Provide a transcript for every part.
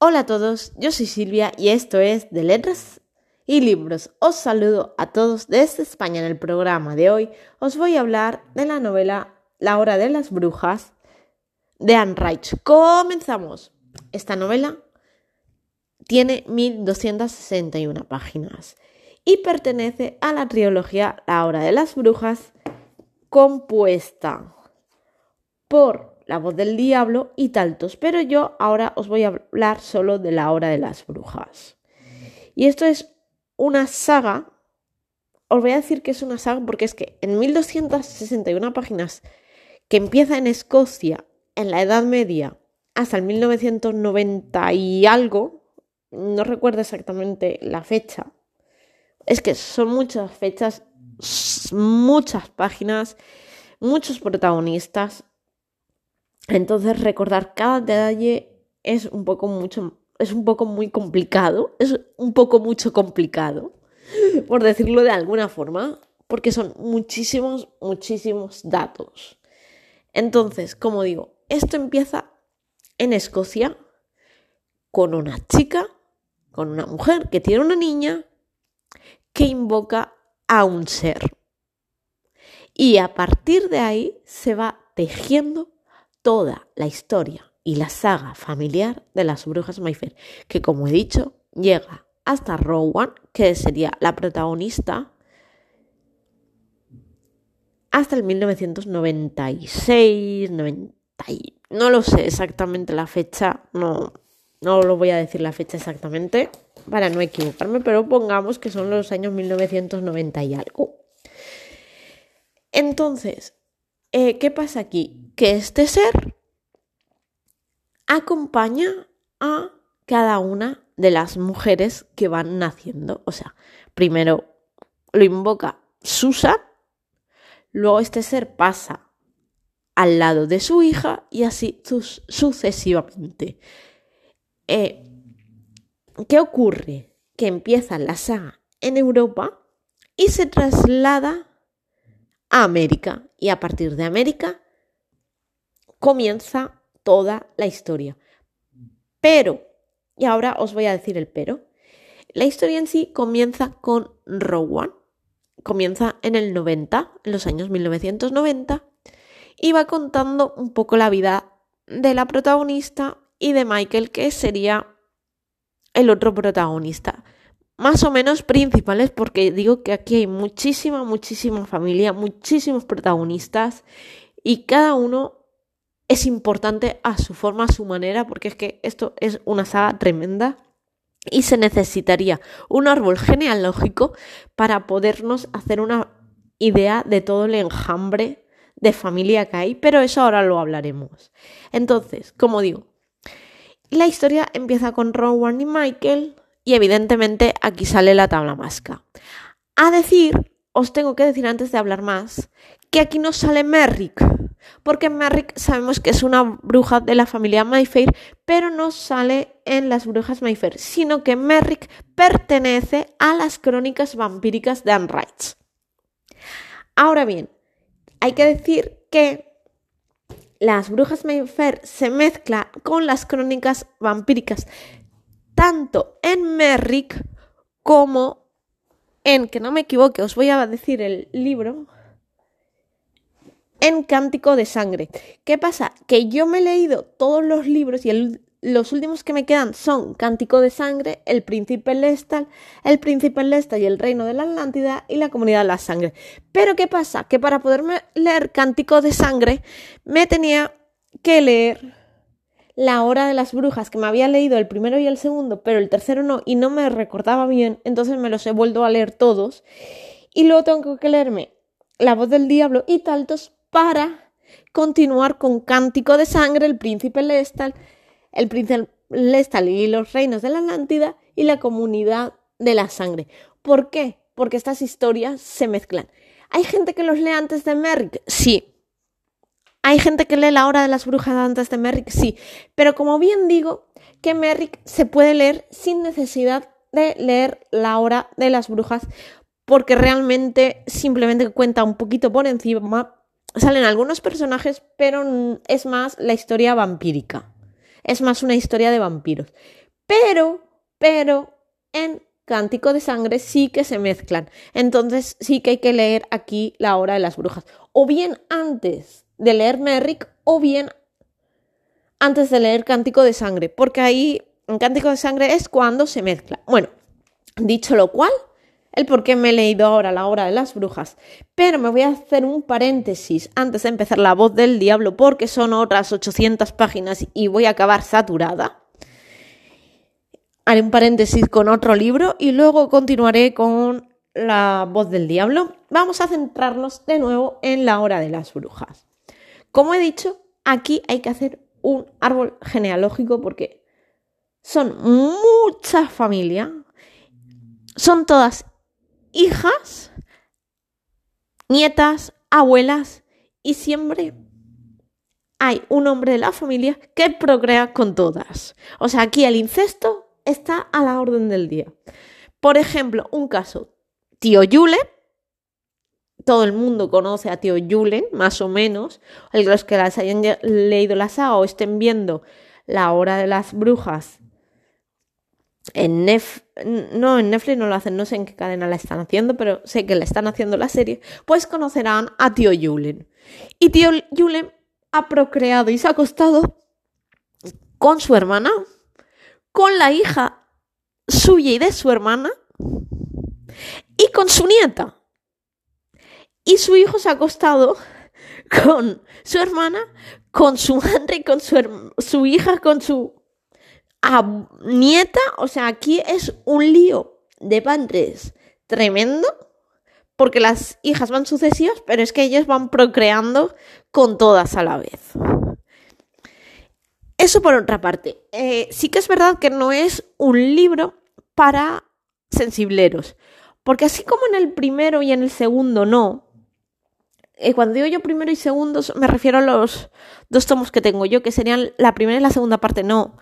Hola a todos, yo soy Silvia y esto es de Letras y Libros. Os saludo a todos desde España en el programa de hoy. Os voy a hablar de la novela La hora de las brujas de Anne Reich. Comenzamos. Esta novela tiene 1261 páginas y pertenece a la trilogía La hora de las brujas compuesta por la voz del diablo y tantos, pero yo ahora os voy a hablar solo de la hora de las brujas. Y esto es una saga, os voy a decir que es una saga porque es que en 1261 páginas que empieza en Escocia en la Edad Media hasta el 1990 y algo, no recuerdo exactamente la fecha, es que son muchas fechas, muchas páginas, muchos protagonistas, entonces recordar cada detalle es un poco mucho, es un poco muy complicado, es un poco mucho complicado, por decirlo de alguna forma, porque son muchísimos, muchísimos datos. Entonces, como digo, esto empieza en Escocia con una chica, con una mujer que tiene una niña que invoca a un ser. Y a partir de ahí se va tejiendo toda la historia y la saga familiar de las brujas Mayfair, que como he dicho, llega hasta Rowan, que sería la protagonista, hasta el 1996, 90, no lo sé exactamente la fecha, no, no lo voy a decir la fecha exactamente para no equivocarme, pero pongamos que son los años 1990 y algo. Entonces, eh, ¿qué pasa aquí? Que este ser acompaña a cada una de las mujeres que van naciendo. O sea, primero lo invoca Susan, luego este ser pasa al lado de su hija y así sucesivamente. Eh, ¿Qué ocurre? Que empieza la saga en Europa y se traslada a América. Y a partir de América comienza toda la historia. Pero, y ahora os voy a decir el pero, la historia en sí comienza con Rowan, comienza en el 90, en los años 1990, y va contando un poco la vida de la protagonista y de Michael, que sería el otro protagonista más o menos principales porque digo que aquí hay muchísima, muchísima familia, muchísimos protagonistas y cada uno es importante a su forma, a su manera, porque es que esto es una saga tremenda y se necesitaría un árbol genealógico para podernos hacer una idea de todo el enjambre de familia que hay, pero eso ahora lo hablaremos. Entonces, como digo, la historia empieza con Rowan y Michael, y evidentemente aquí sale la tabla masca. A decir, os tengo que decir antes de hablar más, que aquí no sale Merrick, porque Merrick sabemos que es una bruja de la familia Mayfair, pero no sale en las brujas Mayfair, sino que Merrick pertenece a las crónicas vampíricas de Anne. Ahora bien, hay que decir que las brujas Mayfair se mezclan con las crónicas vampíricas tanto en Merrick como en, que no me equivoque, os voy a decir el libro, en Cántico de Sangre. ¿Qué pasa? Que yo me he leído todos los libros y los últimos que me quedan son Cántico de Sangre, El Príncipe Lestal, El Príncipe Lestal y El Reino de la Atlántida y La Comunidad de la Sangre. Pero ¿qué pasa? Que para poderme leer Cántico de Sangre me tenía que leer la hora de las brujas, que me había leído el primero y el segundo, pero el tercero no, y no me recordaba bien, entonces me los he vuelto a leer todos. Y luego tengo que leerme La voz del diablo y taltos para continuar con Cántico de Sangre, El Príncipe Lestal, El Príncipe Lestal y los Reinos de la Atlántida y la Comunidad de la Sangre. ¿Por qué? Porque estas historias se mezclan. ¿Hay gente que los lee antes de Merrick? Sí, ¿Hay gente que lee La Hora de las Brujas antes de Merrick? Sí, pero como bien digo, que Merrick se puede leer sin necesidad de leer La Hora de las Brujas, porque realmente simplemente cuenta un poquito por encima. Salen algunos personajes, pero es más la historia vampírica. Es más una historia de vampiros. Pero, pero, en Cántico de Sangre sí que se mezclan. Entonces sí que hay que leer aquí la hora de las brujas. O bien antes de leer Merrick, o bien antes de leer Cántico de Sangre, porque ahí en Cántico de Sangre es cuando se mezcla. Bueno, dicho lo cual, el por qué me he leído ahora la hora de las brujas, pero me voy a hacer un paréntesis antes de empezar la voz del diablo, porque son otras 800 páginas y voy a acabar saturada. Haré un paréntesis con otro libro y luego continuaré con la voz del diablo. Vamos a centrarnos de nuevo en la hora de las brujas. Como he dicho, aquí hay que hacer un árbol genealógico porque son mucha familia, son todas hijas, nietas, abuelas y siempre hay un hombre de la familia que procrea con todas. O sea, aquí el incesto está a la orden del día. Por ejemplo, un caso, tío Yule, todo el mundo conoce a tío Julen, más o menos. Los que las hayan leído la saga o estén viendo La Hora de las Brujas en Nef no, en Netflix no lo hacen, no sé en qué cadena la están haciendo, pero sé que la están haciendo la serie, pues conocerán a tío Julen. Y tío Julen ha procreado y se ha acostado con su hermana, con la hija suya y de su hermana, y con su nieta. Y su hijo se ha acostado con su hermana, con su madre, con su, su hija, con su nieta. O sea, aquí es un lío de padres tremendo. Porque las hijas van sucesivas, pero es que ellos van procreando con todas a la vez. Eso por otra parte. Eh, sí que es verdad que no es un libro para sensibleros. Porque así como en el primero y en el segundo no, eh, cuando digo yo primero y segundo, me refiero a los dos tomos que tengo yo, que serían la primera y la segunda parte. No,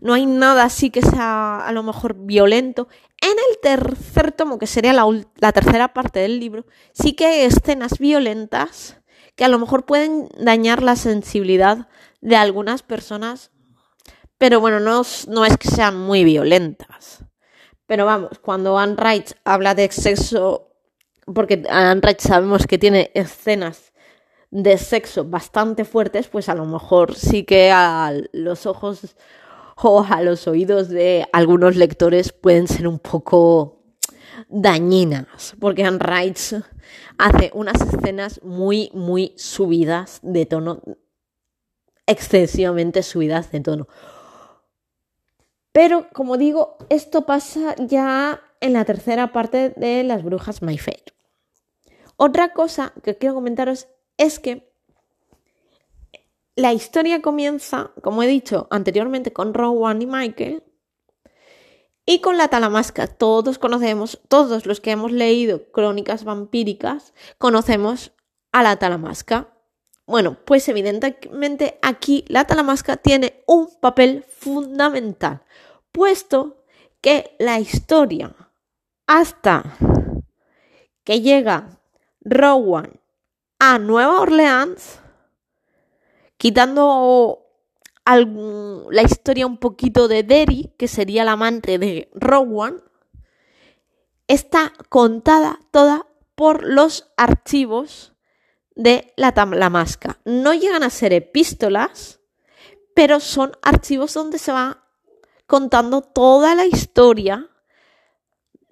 no hay nada así que sea a lo mejor violento. En el tercer tomo, que sería la, tercera parte del libro, sí que hay escenas violentas que a lo mejor pueden dañar la sensibilidad de algunas personas, pero bueno, no, no es que sean muy violentas. Pero vamos, cuando Anne Wright habla de exceso porque Anrach sabemos que tiene escenas de sexo bastante fuertes, pues a lo mejor sí que a los ojos o a los oídos de algunos lectores pueden ser un poco dañinas, porque Anne hace unas escenas muy, muy subidas de tono, excesivamente subidas de tono. Pero, como digo, esto pasa ya en la tercera parte de Las Brujas My Fair. Otra cosa que quiero comentaros es que la historia comienza, como he dicho anteriormente, con Rowan y Michael y con la talamasca. Todos conocemos, todos los que hemos leído crónicas vampíricas, conocemos a la talamasca. Bueno, pues evidentemente aquí la talamasca tiene un papel fundamental, puesto que la historia hasta que llega Rowan a Nueva Orleans, quitando la historia un poquito de Derry, que sería la amante de Rowan, está contada toda por los archivos de la Talamasca. No llegan a ser epístolas, pero son archivos donde se va contando toda la historia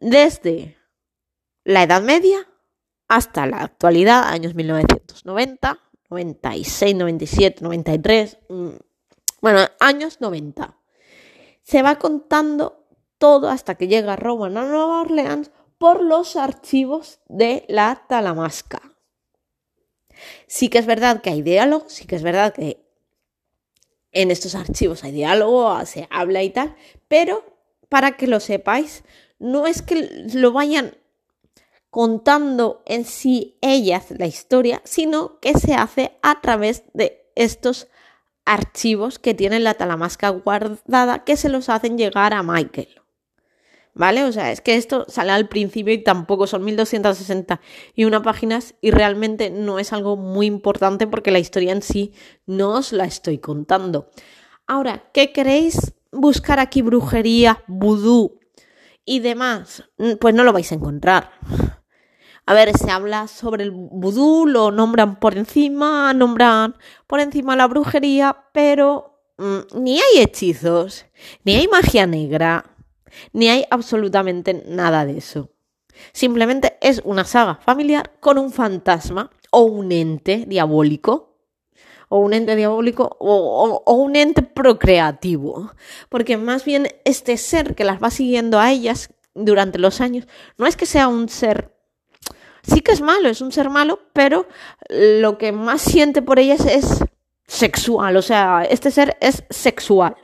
desde la Edad Media hasta la actualidad, años 1990, 96, 97, 93, bueno, años 90. Se va contando todo hasta que llega Roma a Nueva Orleans por los archivos de la Talamasca. Sí que es verdad que hay diálogo, sí que es verdad que en estos archivos hay diálogo, se habla y tal, pero para que lo sepáis, no es que lo vayan contando en sí ellas la historia, sino que se hace a través de estos archivos que tiene la talamasca guardada que se los hacen llegar a Michael. ¿Vale? O sea, es que esto sale al principio y tampoco son 1261 páginas y realmente no es algo muy importante porque la historia en sí no os la estoy contando. Ahora, ¿qué queréis buscar aquí brujería, vudú y demás, pues no lo vais a encontrar. A ver, se habla sobre el vudú, lo nombran por encima, nombran por encima la brujería, pero mm, ni hay hechizos, ni hay magia negra, ni hay absolutamente nada de eso. Simplemente es una saga familiar con un fantasma o un ente diabólico o un ente diabólico o, un ente procreativo. Porque más bien este ser que las va siguiendo a ellas durante los años no es que sea un ser... Sí que es malo, es un ser malo, pero lo que más siente por ellas es sexual. O sea, este ser es sexual.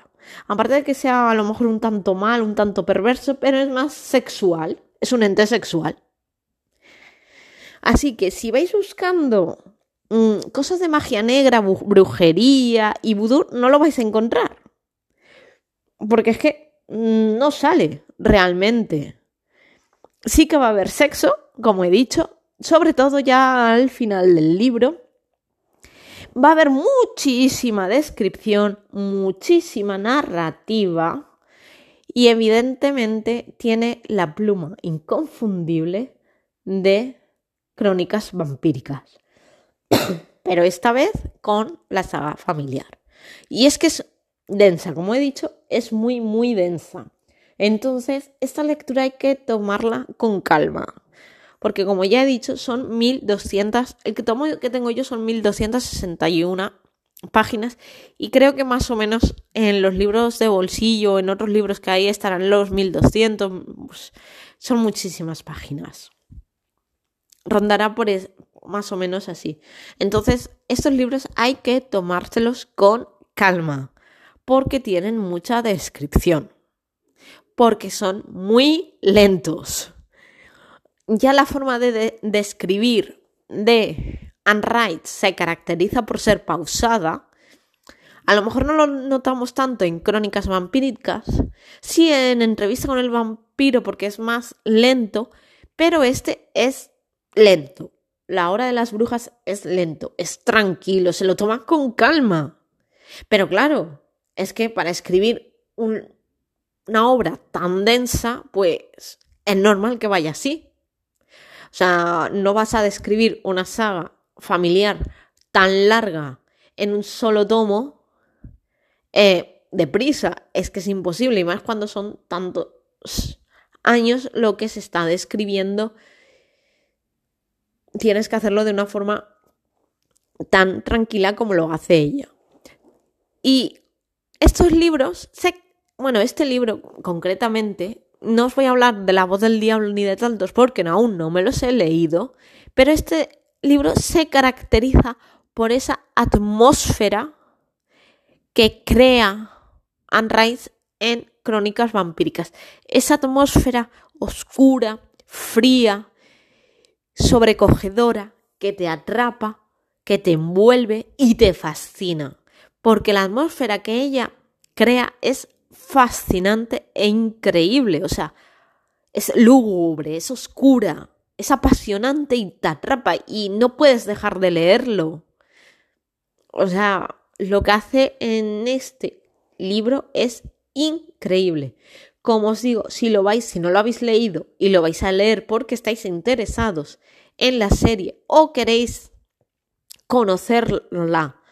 Aparte de que sea a lo mejor un tanto mal, un tanto perverso, pero es más sexual. Es un ente sexual. Así que si vais buscando mm, cosas de magia negra, brujería y vudú, no lo vais a encontrar. Porque es que mm, no sale realmente. Sí que va a haber sexo, como he dicho, sobre todo ya al final del libro. Va a haber muchísima descripción, muchísima narrativa y evidentemente tiene la pluma inconfundible de crónicas vampíricas. Pero esta vez con la saga familiar. Y es que es densa, como he dicho, es muy, muy densa. Entonces, esta lectura hay que tomarla con calma. Porque como ya he dicho, son 1200, el que, tomo, que tengo yo son 1261 páginas y creo que más o menos en los libros de bolsillo, en otros libros que hay estarán los 1200, pues, son muchísimas páginas rondará por más o menos así. Entonces, estos libros hay que tomárselos con calma, porque tienen mucha descripción, porque son muy lentos. Ya la forma de, describir de Anne se caracteriza por ser pausada. A lo mejor no lo notamos tanto en crónicas vampíricas, sí en entrevista con el vampiro porque es más lento, pero este es lento. La hora de las brujas es lento, es tranquilo, se lo toma con calma. Pero claro, es que para escribir una obra tan densa, pues es normal que vaya así. O sea, no vas a describir una saga familiar tan larga en un solo tomo eh, deprisa. Es que es imposible, y más cuando son tantos años lo que se está describiendo tienes que hacerlo de una forma tan tranquila como lo hace ella. Y estos libros, bueno, este libro concretamente, no os voy a hablar de La voz del diablo ni de tantos porque aún no me los he leído, pero este libro se caracteriza por esa atmósfera que crea Anne Rice en Crónicas Vampíricas. Esa atmósfera oscura, fría, sobrecogedora que te atrapa, que te envuelve y te fascina. Porque la atmósfera que ella crea es fascinante e increíble. O sea, es lúgubre, es oscura, es apasionante y te atrapa y no puedes dejar de leerlo. O sea, lo que hace en este libro es increíble. Como os digo, si lo vais, si no lo habéis leído y lo vais a leer porque estáis interesados en la serie o queréis conocerla,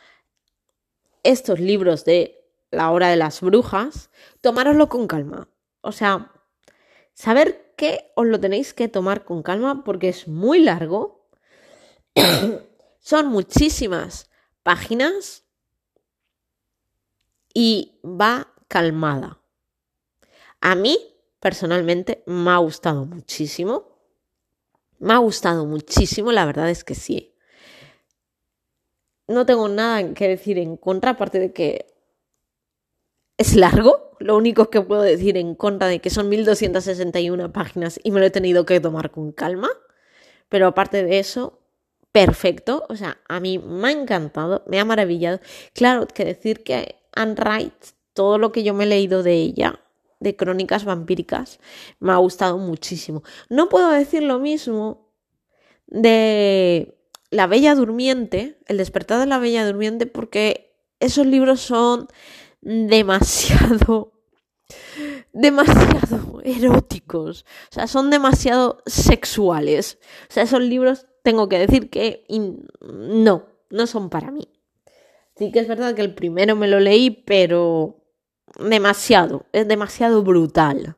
estos libros de La hora de las brujas, tomároslo con calma. O sea, saber que os lo tenéis que tomar con calma porque es muy largo. Son muchísimas páginas y va calmada. A mí, personalmente, me ha gustado muchísimo. Me ha gustado muchísimo, la verdad es que sí. No tengo nada que decir en contra, aparte de que es largo. Lo único que puedo decir en contra de que son 1261 páginas y me lo he tenido que tomar con calma. Pero aparte de eso, perfecto. O sea, a mí me ha encantado, me ha maravillado. Claro, que decir que Anne Wright, todo lo que yo me he leído de ella, de crónicas vampíricas me ha gustado muchísimo. No puedo decir lo mismo de La Bella Durmiente, El despertar de la Bella Durmiente, porque esos libros son demasiado demasiado eróticos, o sea, son demasiado sexuales. O sea, esos libros tengo que decir que no, no son para mí. Sí que es verdad que el primero me lo leí, pero demasiado, es demasiado brutal.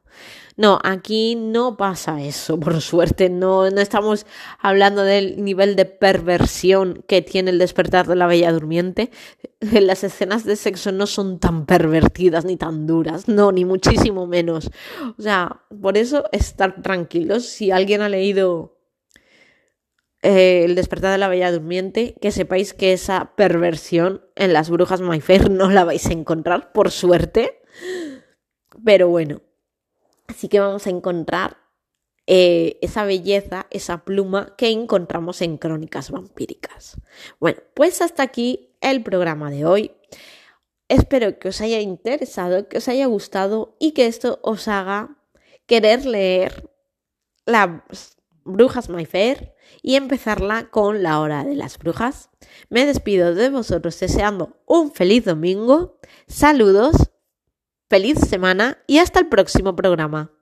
No, aquí no pasa eso, por suerte. No, no estamos hablando del nivel de perversión que tiene el despertar de la Bella Durmiente. Las escenas de sexo no son tan pervertidas ni tan duras, no, ni muchísimo menos. O sea, por eso estar tranquilos. Si alguien ha leído eh, El despertar de la Bella Durmiente, que sepáis que esa perversión en las brujas Mayfair no la vais a encontrar, por suerte. Pero bueno, Así que vamos a encontrar eh, esa belleza, esa pluma que encontramos en Crónicas Vampíricas. Bueno, pues hasta aquí el programa de hoy. Espero que os haya interesado, que os haya gustado y que esto os haga querer leer las Brujas My Fair y empezarla con la hora de las brujas. Me despido de vosotros deseando un feliz domingo. Saludos feliz semana y hasta el próximo programa.